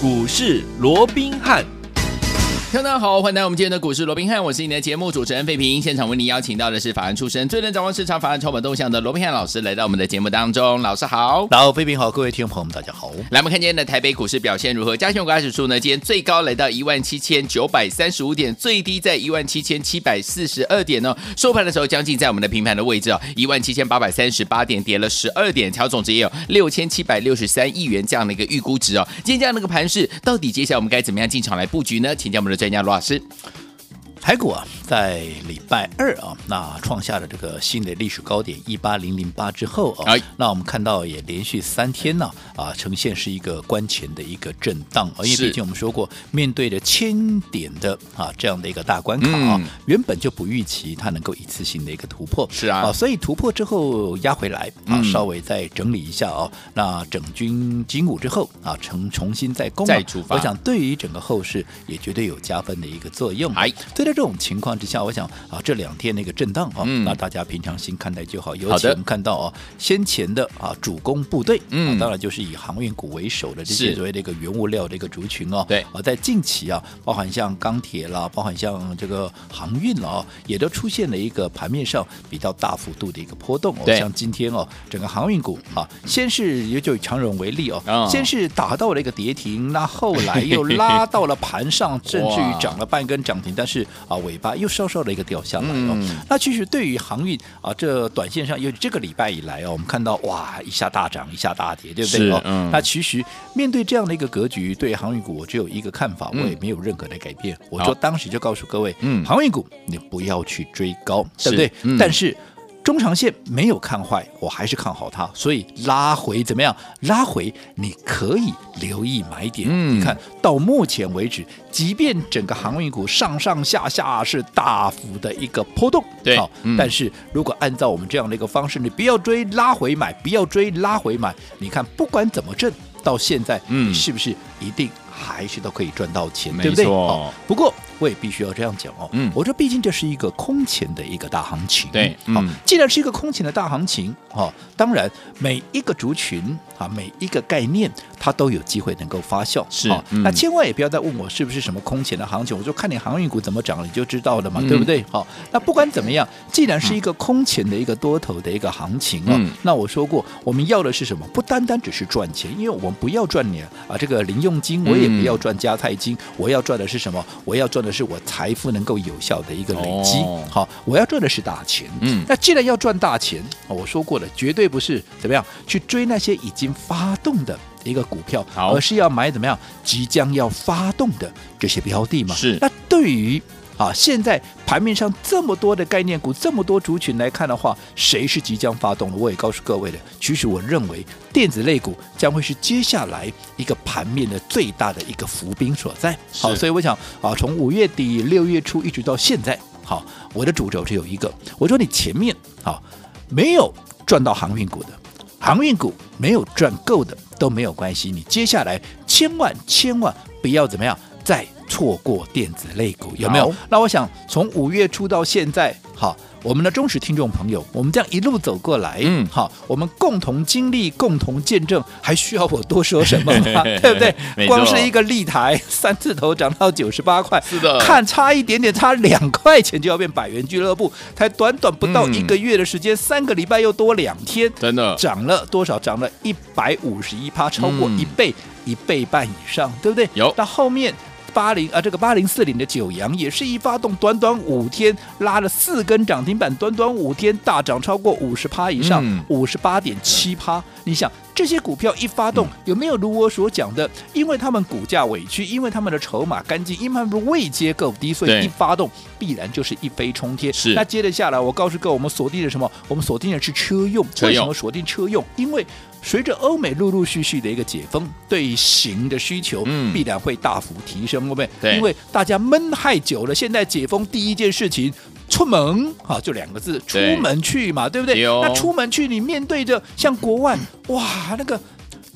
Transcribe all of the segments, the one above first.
股市罗宾汉。大家好，欢迎来到我们今天的股市罗宾汉，我是你的节目主持人费平。现场为您邀请到的是法案出身、最能掌握市场法案筹码动向的罗宾汉老师，来到我们的节目当中。老师好，老费平好，各位听众朋友们大家好。来，我们看今天的台北股市表现如何？加权股价指数呢？今天最高来到一万七千九百三十五点，最低在一万七千七百四十二点呢。收盘的时候将近在我们的平盘的位置哦，一万七千八百三十八点，跌了十二点，成交总值也有六千七百六十三亿元这样的一个预估值哦。今天这样的一个盘势，到底接下来我们该怎么样进场来布局呢？请教我们的专家罗老师。台股啊，在礼拜二啊，那创下了这个新的历史高点一八零零八之后啊，哎、那我们看到也连续三天呢啊，呈现是一个关前的一个震荡啊，因为毕竟我们说过，面对着千点的啊这样的一个大关卡啊，嗯、原本就不预期它能够一次性的一个突破，是啊，啊，所以突破之后压回来啊，稍微再整理一下哦，嗯、那整军经武之后啊，重重新再攻再出发，我想对于整个后市也绝对有加分的一个作用，哎，对。在这种情况之下，我想啊，这两天那个震荡啊，嗯、那大家平常心看待就好。尤其我们看到啊，先前的啊主攻部队，嗯、啊，当然就是以航运股为首的这些所谓的一个原物料的一个族群哦。对啊，在近期啊，包含像钢铁啦，包含像这个航运啦啊，也都出现了一个盘面上比较大幅度的一个波动。对，像今天哦，整个航运股啊，先是也就以长荣为例哦，哦先是打到了一个跌停，那后来又拉到了盘上，甚至于涨了半根涨停，但是。啊，尾巴又稍稍的一个掉下来哦。嗯、那其实对于航运啊，这短线上，因为这个礼拜以来哦，我们看到哇，一下大涨，一下大跌，对不对？嗯。那其实面对这样的一个格局，对航运股我只有一个看法，我也没有任何的改变。嗯、我就当时就告诉各位，嗯，航运股你不要去追高，对不对？嗯、但是。中长线没有看坏，我还是看好它，所以拉回怎么样？拉回你可以留意买点。嗯，你看到目前为止，即便整个航运股上上下下是大幅的一个波动，对，好，嗯、但是如果按照我们这样的一个方式，你不要追拉回买，不要追拉回买，你看不管怎么挣，到现在，嗯，你是不是一定还是都可以赚到钱？嗯、对不对？好，不过。我也必须要这样讲哦，嗯，我说毕竟这是一个空前的一个大行情，对，好，既然是一个空前的大行情，哈，当然每一个族群啊，每一个概念，它都有机会能够发酵，是，那千万也不要再问我是不是什么空前的行情，我就看你航运股怎么涨，你就知道了嘛，对不对？好，那不管怎么样，既然是一个空前的一个多头的一个行情啊，那我说过，我们要的是什么？不单单只是赚钱，因为我们不要赚你啊这个零用金，我也不要赚加菜金，我要赚的是什么？我要赚的。是我财富能够有效的一个累积，哦、好，我要赚的是大钱。嗯，那既然要赚大钱，我说过了，绝对不是怎么样去追那些已经发动的一个股票，而是要买怎么样即将要发动的这些标的嘛。是，那对于。啊，现在盘面上这么多的概念股，这么多族群来看的话，谁是即将发动的？我也告诉各位的，其实我认为电子类股将会是接下来一个盘面的最大的一个伏兵所在。好，所以我想啊，从五月底六月初一直到现在，好，我的主轴只有一个，我说你前面啊没有赚到航运股的，航运股没有赚够的都没有关系，你接下来千万千万不要怎么样再。错过电子类股有没有？那我想从五月初到现在，好，我们的忠实听众朋友，我们这样一路走过来，嗯，好，我们共同经历、共同见证，还需要我多说什么吗？对不对？错光是一个立台 三字头涨到九十八块，是的，看差一点点，差两块钱就要变百元俱乐部，才短短不到一个月的时间，嗯、三个礼拜又多两天，真的涨了多少？涨了一百五十一趴，超过一倍，嗯、一倍半以上，对不对？有到后面。八零啊，这个八零四零的九阳也是一发动，短短五天拉了四根涨停板，短短五天大涨超过五十趴以上，五十八点七趴。你想这些股票一发动，有没有如我所讲的？因为他们股价委屈，因为他们的筹码干净，因为他们的位阶够低，所以一发动必然就是一飞冲天。是。那接着下来，我告诉各位，我们锁定了什么？我们锁定的是车用。为什么锁定车用？因为随着欧美陆陆续续的一个解封，对行的需求必然会大幅提升，对不对？对。因为大家闷太久了，现在解封第一件事情，出门啊，就两个字，出门去嘛，对，对不对？哦、那出门去，你面对着像国外，哇，那个。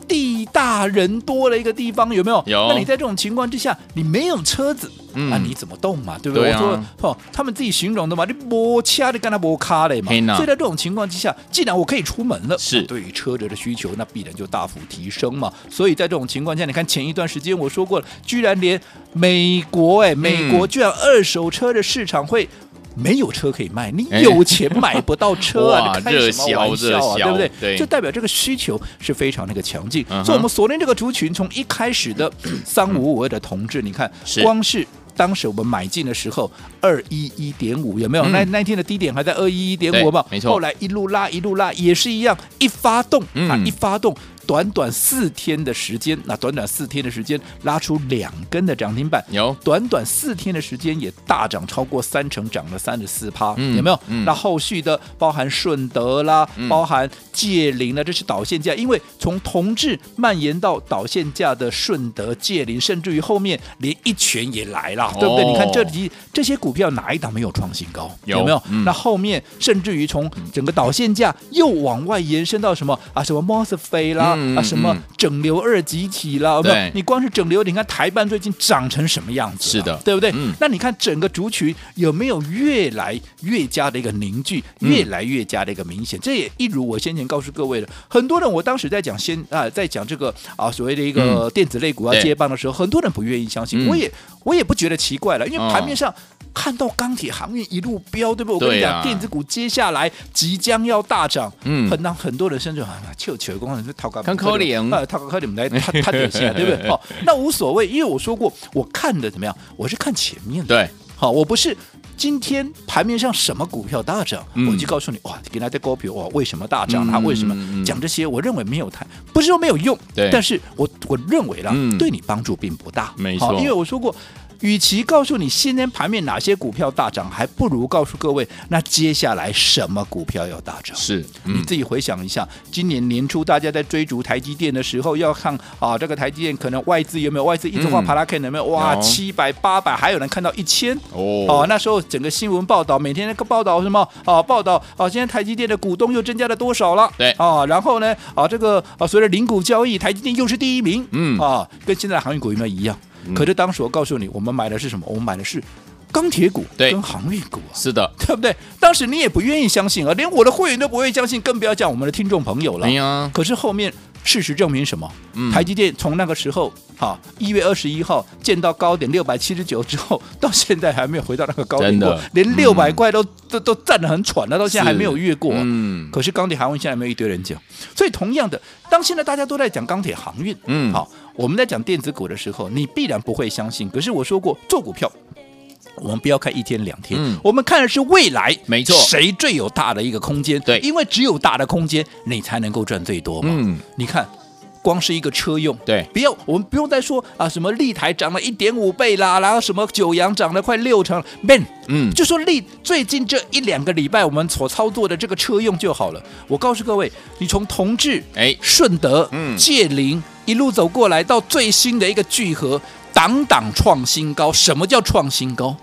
地大人多的一个地方，有没有？有。那你在这种情况之下，你没有车子，嗯、啊，你怎么动嘛？对不对？对啊、我说哦，他们自己形容的嘛，你摩掐的跟他摩卡的嘛。所以在这种情况之下，既然我可以出门了，是对于车子的需求，那必然就大幅提升嘛。所以在这种情况下，你看前一段时间我说过了，居然连美国哎，美国居然二手车的市场会。没有车可以卖，你有钱买不到车啊！你开什么玩笑啊？对不对？对，就代表这个需求是非常那个强劲。所以，我们锁定这个族群，从一开始的三五五二的同志，你看，光是当时我们买进的时候，二一一点五有没有？那那天的低点还在二一一点五吧？没错。后来一路拉一路拉，也是一样，一发动啊，一发动。短短四天的时间，那短短四天的时间拉出两根的涨停板，有短短四天的时间也大涨超过三成，涨了三十四趴，嗯、有没有？嗯、那后续的包含顺德啦，嗯、包含界霖呢，这是导线价，因为从同志蔓延到导线价的顺德、界林，甚至于后面连一拳也来了，哦、对不对？你看这里这些股票哪一档没有创新高？有，有没有？嗯、那后面甚至于从整个导线价又往外延伸到什么啊？什么 MOSFET 啦？嗯、啊，什么整流二极体了？你光是整流，你看台办最近涨成什么样子？是的，对不对？嗯、那你看整个族群有没有越来越加的一个凝聚，越来越加的一个明显？嗯、这也一如我先前告诉各位的，很多人我当时在讲先啊，在讲这个啊所谓的一个电子类股要接棒的时候，嗯、很多人不愿意相信，嗯、我也我也不觉得奇怪了，因为盘面上。哦看到钢铁行业一路飙，对不对？我跟你讲，啊、电子股接下来即将要大涨。嗯，很多很多人甚至啊，求求工人是掏高，看可怜啊，掏高你们来，他他点心，对不 对？好，那无所谓，因为我说过，我看的怎么样？我是看前面的。对，好，我不是今天盘面上什么股票大涨，嗯、我就告诉你哇，给他的股票哇，为什么大涨？它、嗯、为什么讲这些？我认为没有太，不是说没有用，对，但是我我认为啦，嗯、对你帮助并不大。没错，因为我说过。与其告诉你今天盘面哪些股票大涨，还不如告诉各位，那接下来什么股票要大涨？是，嗯、你自己回想一下，今年年初大家在追逐台积电的时候，要看啊，这个台积电可能外资有没有外资一直往帕拉 K 有没有？哇，七百八百，还有人看到一千哦。哦，那时候整个新闻报道，每天那个报道什么啊？报道啊，现在台积电的股东又增加了多少了？对啊，然后呢啊，这个啊，随着零股交易，台积电又是第一名。嗯啊，跟现在的航运股有没有一样？可是当时我告诉你，我们买的是什么？我们买的是钢铁股跟航运股啊，是的，对不对？当时你也不愿意相信啊，连我的会员都不愿意相信，更不要讲我们的听众朋友了。哎呀，可是后面事实证明什么？台积电从那个时候哈一月二十一号见到高点六百七十九之后，到现在还没有回到那个高点过，连六百块都都都站得很喘了，到现在还没有越过。嗯，可是钢铁航运现在没有一堆人讲，所以同样的，当现在大家都在讲钢铁航运，嗯，好。我们在讲电子股的时候，你必然不会相信。可是我说过，做股票，我们不要看一天两天，嗯、我们看的是未来，没错，谁最有大的一个空间？对，因为只有大的空间，你才能够赚最多嘛。嗯，你看。光是一个车用，对，不要，我们不用再说啊，什么立台涨了一点五倍啦，然后什么九阳涨了快六成，man，嗯，就说立最近这一两个礼拜我们所操作的这个车用就好了。我告诉各位，你从同志、哎，顺德、嗯，界霖一路走过来，到最新的一个聚合，档档创新高。什么叫创新高？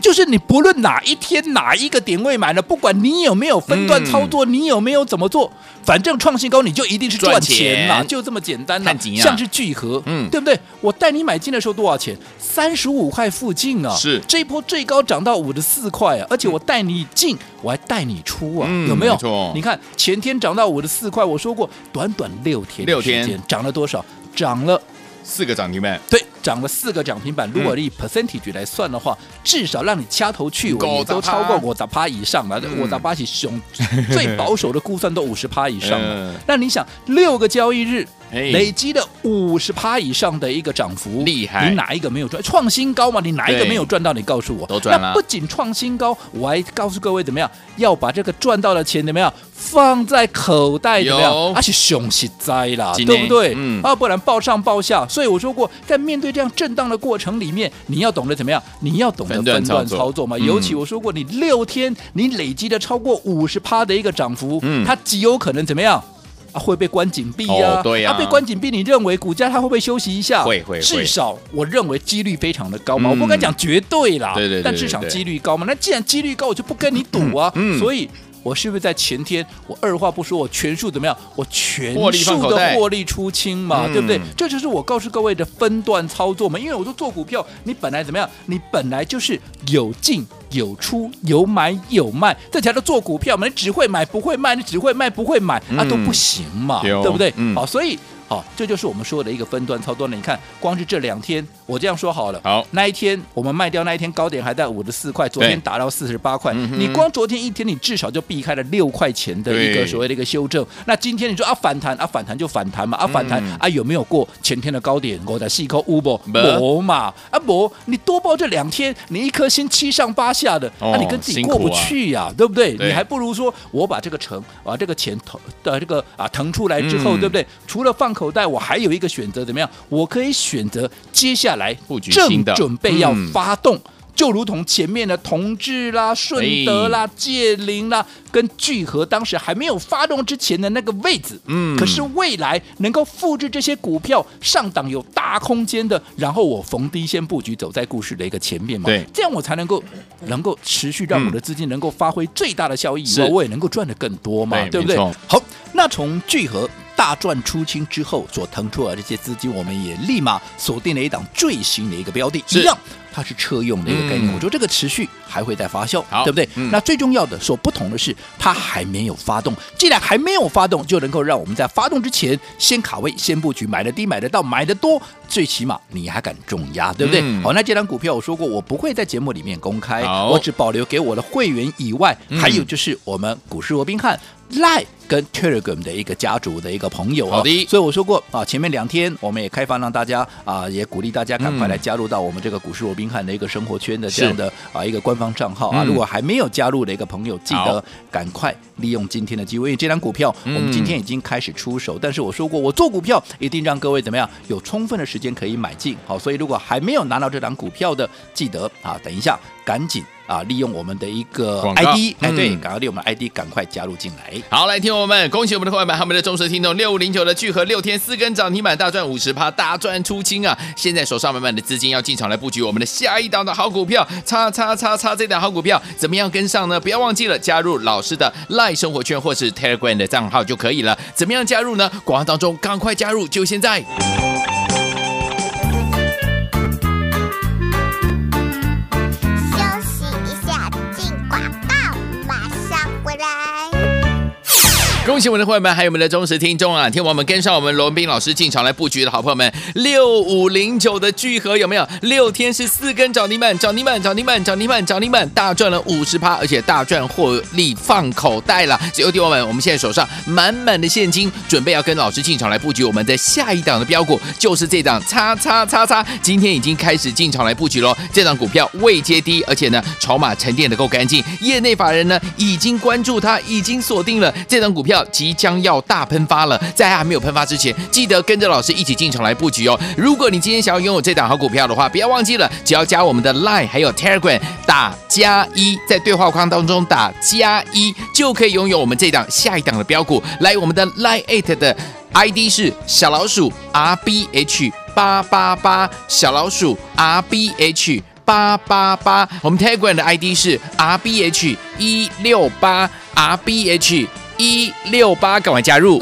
就是你不论哪一天哪一个点位买了，不管你有没有分段操作，嗯、你有没有怎么做，反正创新高你就一定是赚钱嘛，钱就这么简单呐、啊。像是聚合，嗯，对不对？我带你买进的时候多少钱？三十五块附近啊。是这一波最高涨到五十四块啊，而且我带你进，我还带你出啊，嗯、有没有？没。你看前天涨到五十四块，我说过，短短六天六天涨了多少？涨了。四个涨停板，对，涨了四个涨停板。如果以 percentage 来算的话，嗯、至少让你掐头去尾都超过我十趴以上了。我十趴起熊，最保守的估算都五十趴以上了。那、嗯、你想，六个交易日累积的五十趴以上的一个涨幅，厉害！你哪一个没有赚？创新高嘛？你哪一个没有赚到？你告诉我。都赚了。那不仅创新高，我还告诉各位怎么样，要把这个赚到的钱怎么样？放在口袋怎么样？而且熊是灾啦，对不对？嗯，啊，不然报上报下。所以我说过，在面对这样震荡的过程里面，你要懂得怎么样？你要懂得分段操作嘛。尤其我说过，你六天你累积的超过五十趴的一个涨幅，嗯，它极有可能怎么样？啊，会被关紧闭呀？对呀。啊，被关紧闭，你认为股价它会不会休息一下？会会。至少我认为几率非常的高嘛。我不敢讲绝对啦，对对。但至少几率高嘛。那既然几率高，我就不跟你赌啊。嗯。所以。我是不是在前天我二话不说，我全数怎么样？我全数的获利出清嘛，对不对？这就是我告诉各位的分段操作嘛。因为我说做股票，你本来怎么样？你本来就是有进有出，有买有卖。这条都做股票嘛，你只会买不会卖，你只会卖不会买啊，都不行嘛，对不对？好，所以。好，这就是我们说的一个分段操作了。你看，光是这两天，我这样说好了。好，那一天我们卖掉那一天高点还在五十四块，昨天达到四十八块。你光昨天一天，你至少就避开了六块钱的一个所谓的一个修正。那今天你说啊反弹啊反弹就反弹嘛啊反弹啊有没有过前天的高点？我在细抠乌不博嘛啊博，你多报这两天，你一颗心七上八下的，那你跟自己过不去呀，对不对？你还不如说我把这个成啊这个钱腾的这个啊腾出来之后，对不对？除了放。口袋，我还有一个选择，怎么样？我可以选择接下来正准备要发动，嗯、就如同前面的同志啦、顺德啦、界霖啦，跟聚合当时还没有发动之前的那个位置。嗯，可是未来能够复制这些股票上档有大空间的，然后我逢低先布局，走在故事的一个前面嘛。对，这样我才能够能够持续让我的资金能够发挥最大的效益，以后我也能够赚得更多嘛，对，对不对？好，那从聚合。大赚出清之后所腾出来的这些资金，我们也立马锁定了一档最新的一个标的，一样，它是车用的一个概念。嗯、我说这个持续还会再发酵，对不对？嗯、那最重要的，所不同的是，它还没有发动。既然还没有发动，就能够让我们在发动之前先卡位、先布局，买的低、买得到、买的多，最起码你还敢重压，对不对？嗯、好，那这张股票我说过，我不会在节目里面公开，我只保留给我的会员以外，嗯、还有就是我们股市罗宾汉。赖跟 Telegram 的一个家族的一个朋友啊，好的，所以我说过啊，前面两天我们也开放让大家啊，也鼓励大家赶快来加入到我们这个股市罗宾汉的一个生活圈的这样的啊一个官方账号啊。如果还没有加入的一个朋友，记得赶快利用今天的机会，因为这张股票我们今天已经开始出手。但是我说过，我做股票一定让各位怎么样有充分的时间可以买进。好，所以如果还没有拿到这张股票的，记得啊，等一下赶紧。啊！利用我们的一个 ID，哎，对，赶快利用我们 ID，赶快加入进来。好，来听我们，恭喜我们的伙伴们，他们的忠实听众，六五零九的聚合六天四根涨停板，大赚五十趴，大赚出清啊！现在手上满满的资金要进场来布局我们的下一档的好股票，叉叉叉叉这档好股票怎么样跟上呢？不要忘记了加入老师的 LINE 生活圈或是 Telegram 的账号就可以了。怎么样加入呢？广告当中赶快加入，就现在。恭喜我们的会员们，还有我们的忠实听众啊！听我们跟上我们罗文斌老师进场来布局的好朋友们，六五零九的聚合有没有？六天是四根涨停板，涨停板，涨停板，涨停板，涨停板，大赚了五十趴，而且大赚获利放口袋了。所以，听我们，我们现在手上满满的现金，准备要跟老师进场来布局我们的下一档的标股，就是这档叉叉叉叉，今天已经开始进场来布局喽。这档股票未接低，而且呢，筹码沉淀的够干净，业内法人呢已经关注它，已经锁定了这档股票。即将要大喷发了，在还没有喷发之前，记得跟着老师一起进场来布局哦。如果你今天想要拥有这档好股票的话，不要忘记了，只要加我们的 Line 还有 Telegram，打加一，在对话框当中打加一，就可以拥有我们这档下一档的标股。来，我们的 Line Eight 的 ID 是小老鼠 R B H 八八八，小老鼠 R B H 八八八。我们 Telegram 的 ID 是 R B H 一六八 R B H。一六八，赶快加入。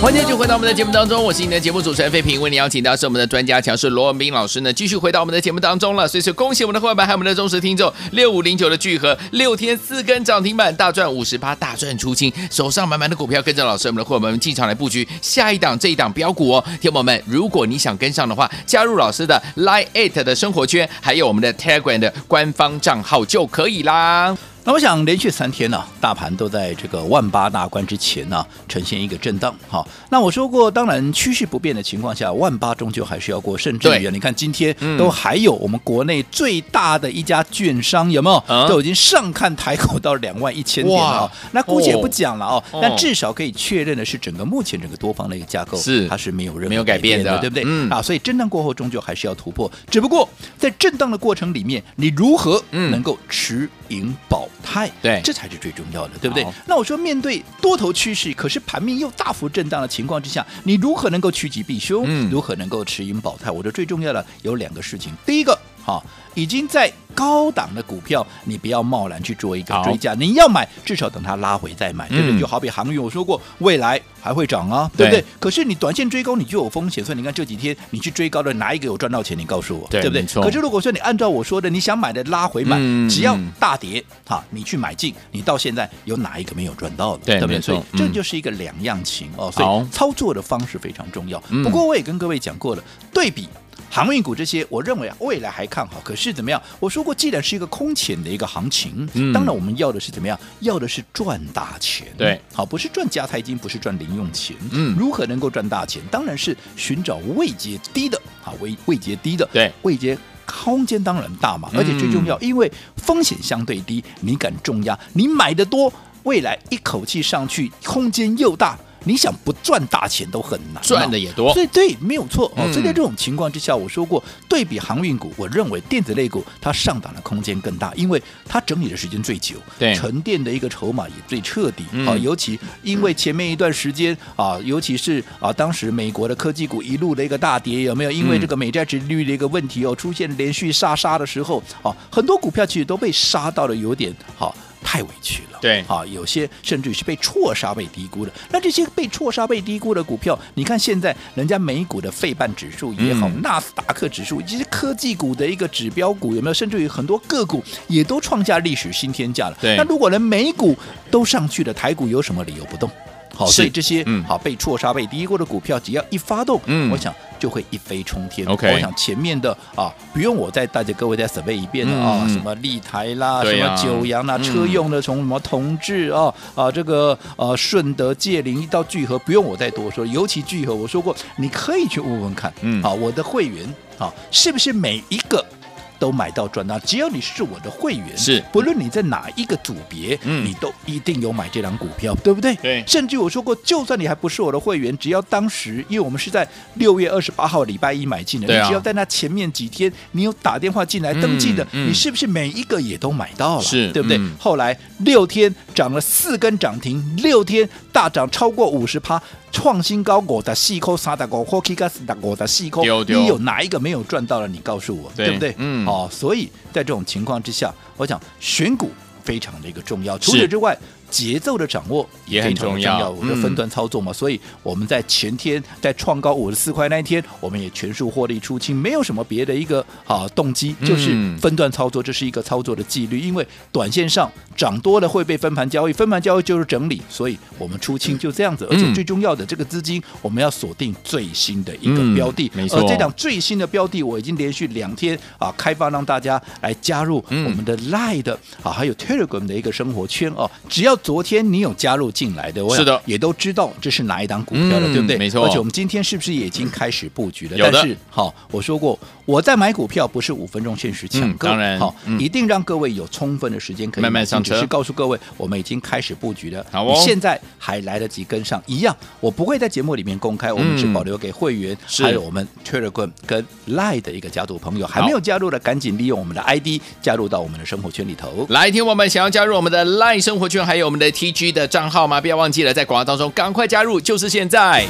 欢迎继续回到我们的节目当中，我是你的节目主持人费平，为你邀请到是我们的专家强势罗文斌老师呢，继续回到我们的节目当中了。所以说，恭喜我们的伙伴，还有我们的忠实听众，六五零九的聚合，六天四根涨停板，大赚五十八，大赚出清，手上满满的股票，跟着老师，我们的伙伴们进场来布局下一档这一档标股哦。听友们，如果你想跟上的话，加入老师的 Line Eight 的生活圈，还有我们的 Telegram 的官方账号就可以啦。那我想连续三天呢、啊，大盘都在这个万八大关之前呢、啊，呈现一个震荡。好，那我说过，当然趋势不变的情况下，万八终究还是要过。甚至于啊，你看今天都还有我们国内最大的一家券商有没有？嗯、都已经上看台口到两万一千点了。哇那姑且不讲了哦，但至少可以确认的是，整个目前整个多方的一个架构是它是没有任何没有改变的，对不对？嗯、啊，所以震荡过后终究还是要突破。只不过在震荡的过程里面，你如何能够持盈保泰？对，这才是最重要的，对不对？那我说，面对多头趋势，可是盘面又大幅震荡的情况之下，你如何能够趋吉避凶？嗯，如何能够持盈保泰？我觉得最重要的有两个事情。第一个，好，已经在。高档的股票，你不要贸然去做一个追加，你要买至少等它拉回再买，对不对？嗯、就好比航运，我说过未来还会涨啊，对不对？对，可是你短线追高你就有风险，所以你看这几天你去追高的哪一个有赚到钱？你告诉我，对，对不对？错可是如果说你按照我说的，你想买的拉回买，嗯、只要大跌哈，你去买进，你到现在有哪一个没有赚到的？对，对不对？所以这就是一个两样情哦，所以操作的方式非常重要。好不过我也跟各位讲过了，对比。航运股这些，我认为啊，未来还看好。可是怎么样？我说过，既然是一个空前的一个行情，嗯、当然我们要的是怎么样？要的是赚大钱。对，好，不是赚加财金，不是赚零用钱。嗯，如何能够赚大钱？当然是寻找位阶低的，好，位位阶低的。对，位阶空间当然大嘛，而且最重要，嗯、因为风险相对低，你敢重压，你买的多，未来一口气上去，空间又大。你想不赚大钱都很难，赚的也多，所以对，没有错哦。所以在这种情况之下，我说过，对比航运股，我认为电子类股它上涨的空间更大，因为它整理的时间最久，对，沉淀的一个筹码也最彻底啊。尤其因为前面一段时间啊，尤其是啊，当时美国的科技股一路的一个大跌，有没有？因为这个美债值利率的一个问题哦，出现连续杀杀的时候啊，很多股票其实都被杀到了有点好。太委屈了，对，啊，有些甚至是被错杀、被低估的。那这些被错杀、被低估的股票，你看现在人家美股的费半指数也好，纳、嗯、斯达克指数，其实科技股的一个指标股有没有？甚至于很多个股也都创下历史新天价了。对，那如果连美股都上去了，台股有什么理由不动？好，所以这些好被错杀、被低估的股票，只要一发动，嗯，我想就会一飞冲天。OK，我想前面的啊，不用我再带着各位再 survey 一遍了啊，什么立台啦，什么九阳啦，车用的从什么同志啊啊，这个呃顺德、界灵一到聚合，不用我再多说。尤其聚合，我说过，你可以去问问看，嗯，啊，我的会员啊，是不是每一个？都买到赚到，只要你是我的会员，是不论你在哪一个组别，嗯，你都一定有买这张股票，对不对？对。甚至我说过，就算你还不是我的会员，只要当时，因为我们是在六月二十八号礼拜一买进的，你只要在那前面几天，你有打电话进来登记的，嗯嗯，你是不是每一个也都买到了？是，对不对？嗯，后来六天涨了四根涨停，六天大涨超过五十趴。创新高，我的细扣三大股，或 K 加四大股的细扣，你有哪一个没有赚到了？你告诉我，对，对不对？嗯，好、哦，所以在这种情况之下，我想选股非常的一个重要。除此之外。节奏的掌握也很重要，我们的分段操作嘛，所以我们在前天在创高五十四块那一天，我们也全数获利出清，没有什么别的一个啊动机，就是分段操作，这是一个操作的纪律。因为短线上涨多了会被分盘交易，分盘交易就是整理，所以我们出清就这样子。而且最重要的，这个资金我们要锁定最新的一个标的，没错。而这档最新的标的，我已经连续两天啊开放让大家来加入我们的 Line 的啊，还有 Telegram 的一个生活圈哦，只要。昨天你有加入进来的，是的，也都知道这是哪一档股票了，对不对？没错。而且我们今天是不是也已经开始布局了？但是，好，我说过，我在买股票不是五分钟限时抢购，当然，好，一定让各位有充分的时间可以慢慢上车。只是告诉各位，我们已经开始布局了。好哦。现在还来得及跟上，一样，我不会在节目里面公开，我们只保留给会员，还有我们 Telegram 跟 Line 的一个家族朋友，还没有加入的，赶紧利用我们的 ID 加入到我们的生活圈里头。来，听我们想要加入我们的 Line 生活圈，还有我们的 T。G 的账号吗？不要忘记了，在广告当中赶快加入，就是现在。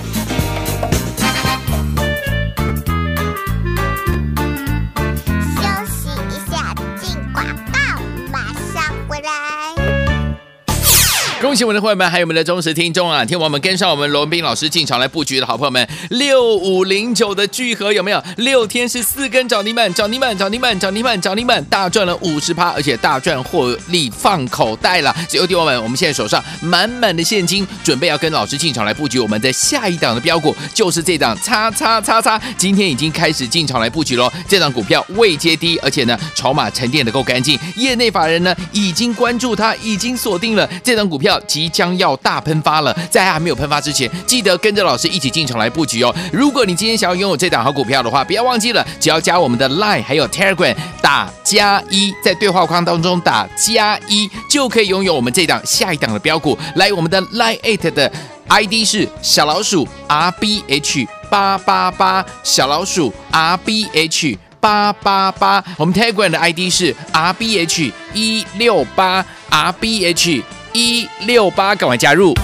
恭喜我们的会员们，还有我们的忠实听众啊！听我们跟上我们罗文斌老师进场来布局的好朋友们，六五零九的聚合有没有？六天是四根涨停板，涨停板，涨停板，涨停板，涨停板，大赚了五十趴，而且大赚获利放口袋了。所以，听我们，我们现在手上满满的现金，准备要跟老师进场来布局我们的下一档的标股，就是这档叉叉叉叉，今天已经开始进场来布局喽。这档股票未接低，而且呢，筹码沉淀的够干净，业内法人呢已经关注它，已经锁定了这档股票。即将要大喷发了，在还没有喷发之前，记得跟着老师一起进场来布局哦。如果你今天想要拥有这档好股票的话，不要忘记了，只要加我们的 Line 还有 Telegram，打加一，在对话框当中打加一，就可以拥有我们这档下一档的标股。来，我们的 Line Eight 的 ID 是小老鼠 R B H 八八八，小老鼠 R B H 八八八。我们 Telegram 的 ID 是 R B H 一六八 R B H。一六八，赶快加入！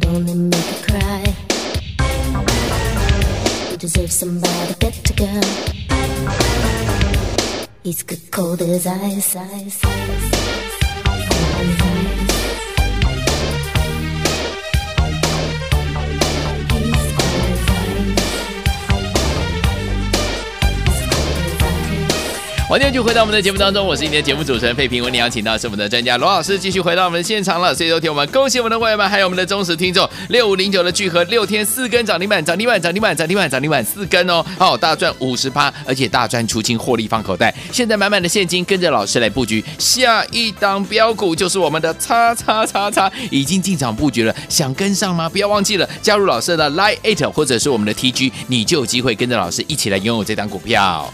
could only make her cry. You deserve somebody better, girl. He's good cold as ice, ice, ice. 欢迎继续回到我们的节目当中，我是今天的节目主持人费平。为你邀请到是我们的专家罗老师，继续回到我们的现场了。所以，昨天我们恭喜我们的会员们，还有我们的忠实听众，六五零九的聚合六天四根涨停板，涨停板，涨停板，涨停板，涨停板四根哦，好，大赚五十趴，而且大赚出清，获利放口袋。现在满满的现金，跟着老师来布局下一档标股，就是我们的叉叉叉叉，已经进场布局了，想跟上吗？不要忘记了加入老师的 Line Eight 或者是我们的 TG，你就有机会跟着老师一起来拥有这档股票。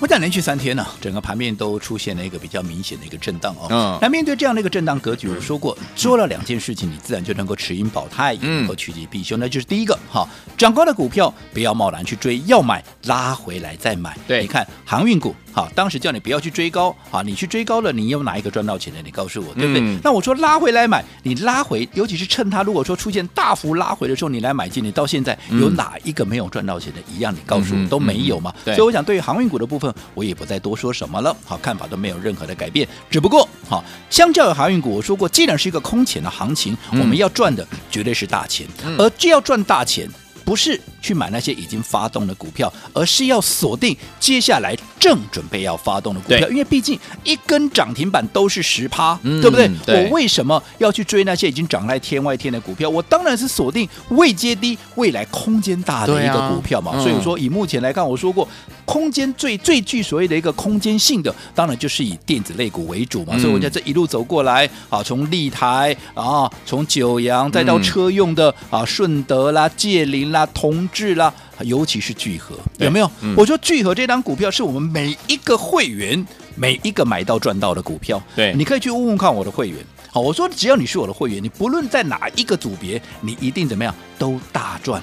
我讲连续三天呢、啊，整个盘面都出现了一个比较明显的一个震荡哦。嗯。那面对这样的一个震荡格局，我说过，做了两件事情，你自然就能够持盈保泰，能够趋吉避凶。那就是第一个，哈，涨高的股票不要贸然去追，要买拉回来再买。对，你看航运股。好，当时叫你不要去追高，好，你去追高了，你有哪一个赚到钱的？你告诉我，对不对？嗯、那我说拉回来买，你拉回，尤其是趁它如果说出现大幅拉回的时候，你来买进，你到现在有哪一个没有赚到钱的？一样，你告诉我、嗯、都没有嘛？所以我想，对于航运股的部分，我也不再多说什么了。好，看法都没有任何的改变，只不过，好，相较于航运股，我说过，既然是一个空前的行情，嗯、我们要赚的绝对是大钱，而这要赚大钱。不是去买那些已经发动的股票，而是要锁定接下来正准备要发动的股票。因为毕竟一根涨停板都是十趴，嗯、对不对，对？我为什么要去追那些已经涨在天外天的股票？我当然是锁定未接低、未来空间大的一个股票嘛。啊嗯、所以说，以目前来看，我说过，空间最最具所谓的一个空间性的，当然就是以电子类股为主嘛。嗯、所以我在这一路走过来，啊，从立台啊，从九阳再到车用的、嗯、啊，顺德啦、界霖啦、同志啦，尤其是聚合，有没有？嗯、我说聚合这张股票是我们每一个会员每一个买到赚到的股票。对，你可以去问问看我的会员。好，我说只要你是我的会员，你不论在哪一个组别，你一定怎么样都大赚。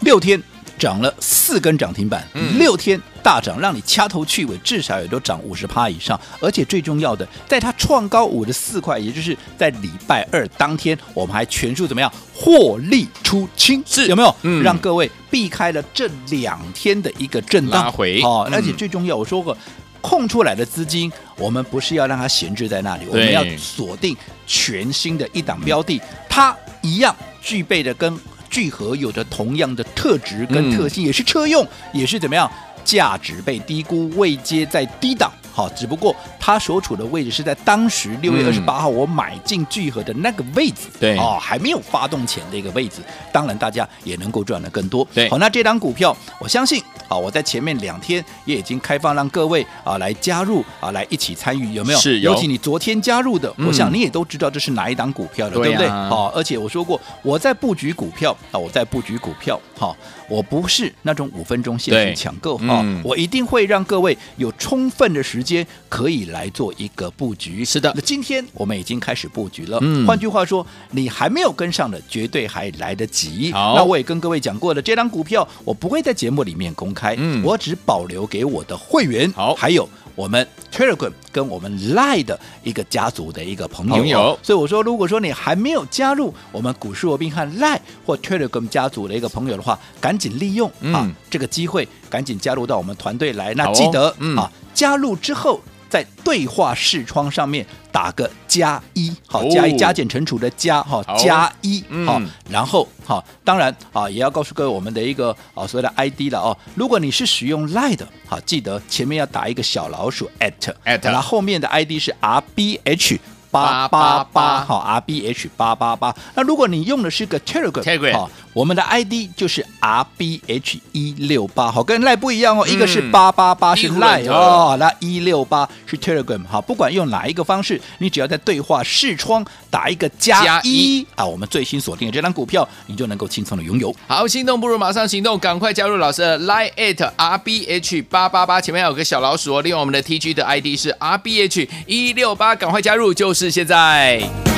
六天。涨了四根涨停板，六天大涨，让你掐头去尾，至少也都涨五十趴以上。而且最重要的，在它创高五十四块，也就是在礼拜二当天，我们还全数怎么样获利出清？是有没有？嗯，让各位避开了这两天的一个震荡回。哦，而且最重要，我说过，空出来的资金，我们不是要让它闲置在那里，我们要锁定全新的一档标的，它一样具备的跟。聚合有着同样的特质跟特性，嗯、也是车用，也是怎么样？价值被低估，未接在低档。好，只不过它所处的位置是在当时六月二十八号我买进聚合的那个位置，对哦，还没有发动前的一个位置。当然，大家也能够赚的更多。对，好，那这档股票，我相信啊，我在前面两天也已经开放让各位啊来加入啊，来一起参与，有没有？是有。尤其你昨天加入的，我想你也都知道这是哪一档股票了，对不对？好，而且我说过，我在布局股票啊，我在布局股票，好，我不是那种五分钟限时抢购哈，我一定会让各位有充分的时间。间可以来做一个布局，是的。那今天我们已经开始布局了。嗯，换句话说，你还没有跟上的，绝对还来得及。好，那我也跟各位讲过了，这张股票我不会在节目里面公开，嗯，我只保留给我的会员。好，还有我们 Telegram 跟我们 Line 的一个家族的一个朋友。朋友，所以我说，如果说你还没有加入我们股市罗宾汉 Line 或 Telegram 家族的一个朋友的话，赶紧利用啊这个机会，赶紧加入到我们团队来。那记得啊。加入之后，在对话视窗上面打个加一，好，加一加减乘除的加，哈，加一，好，然后好，当然啊，也要告诉各位我们的一个啊所谓的 ID 了哦。如果你是使用 Line 的，好，记得前面要打一个小老鼠 at at，然后后面的 ID 是 RBH。八八八。好，R B H 八八八。那如果你用的是个 Telegram，好，我们的 ID 就是 R B H 一六八，好，跟 Line 不一样哦，一个是八八八是 Line 哦，那一六八是 Telegram，好，不管用哪一个方式，你只要在对话视窗打一个加一。啊，我们最新锁定的这张股票，你就能够轻松的拥有。好，心动不如马上行动，赶快加入老师的 Line at R B H 八八八，前面有个小老鼠哦，利用我们的 T G 的 ID 是 R B H 一六八，赶快加入就是。是现在。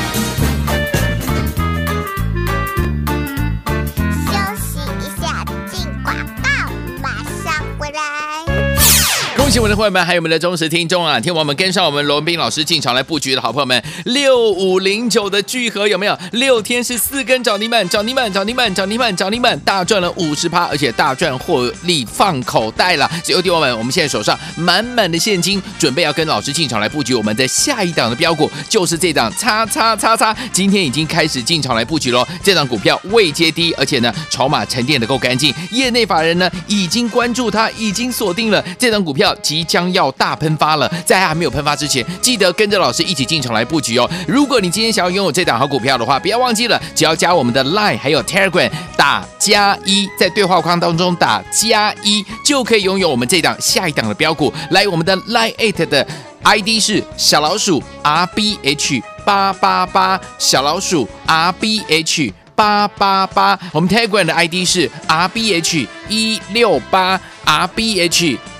新闻的朋友们，还有我们的忠实听众啊，听我们跟上我们罗宾老师进场来布局的好朋友们，六五零九的聚合有没有？六天是四根涨停板，涨停板，涨停板，涨停板，涨停板，大赚了五十趴，而且大赚获利放口袋了。所以，听友们，我们现在手上满满的现金，准备要跟老师进场来布局我们的下一档的标股，就是这档叉叉叉叉，今天已经开始进场来布局喽。这档股票未接低，而且呢，筹码沉淀的够干净，业内法人呢已经关注它，已经锁定了这档股票。即将要大喷发了，在还没有喷发之前，记得跟着老师一起进场来布局哦。如果你今天想要拥有这档好股票的话，不要忘记了，只要加我们的 Line 还有 Telegram，打加一，在对话框当中打加一，就可以拥有我们这档下一档的标股。来，我们的 Line eight 的 ID 是小老鼠 R B H 八八八，小老鼠 R B H 八八八。我们 Telegram 的 ID 是 R B H 一六八 R B H。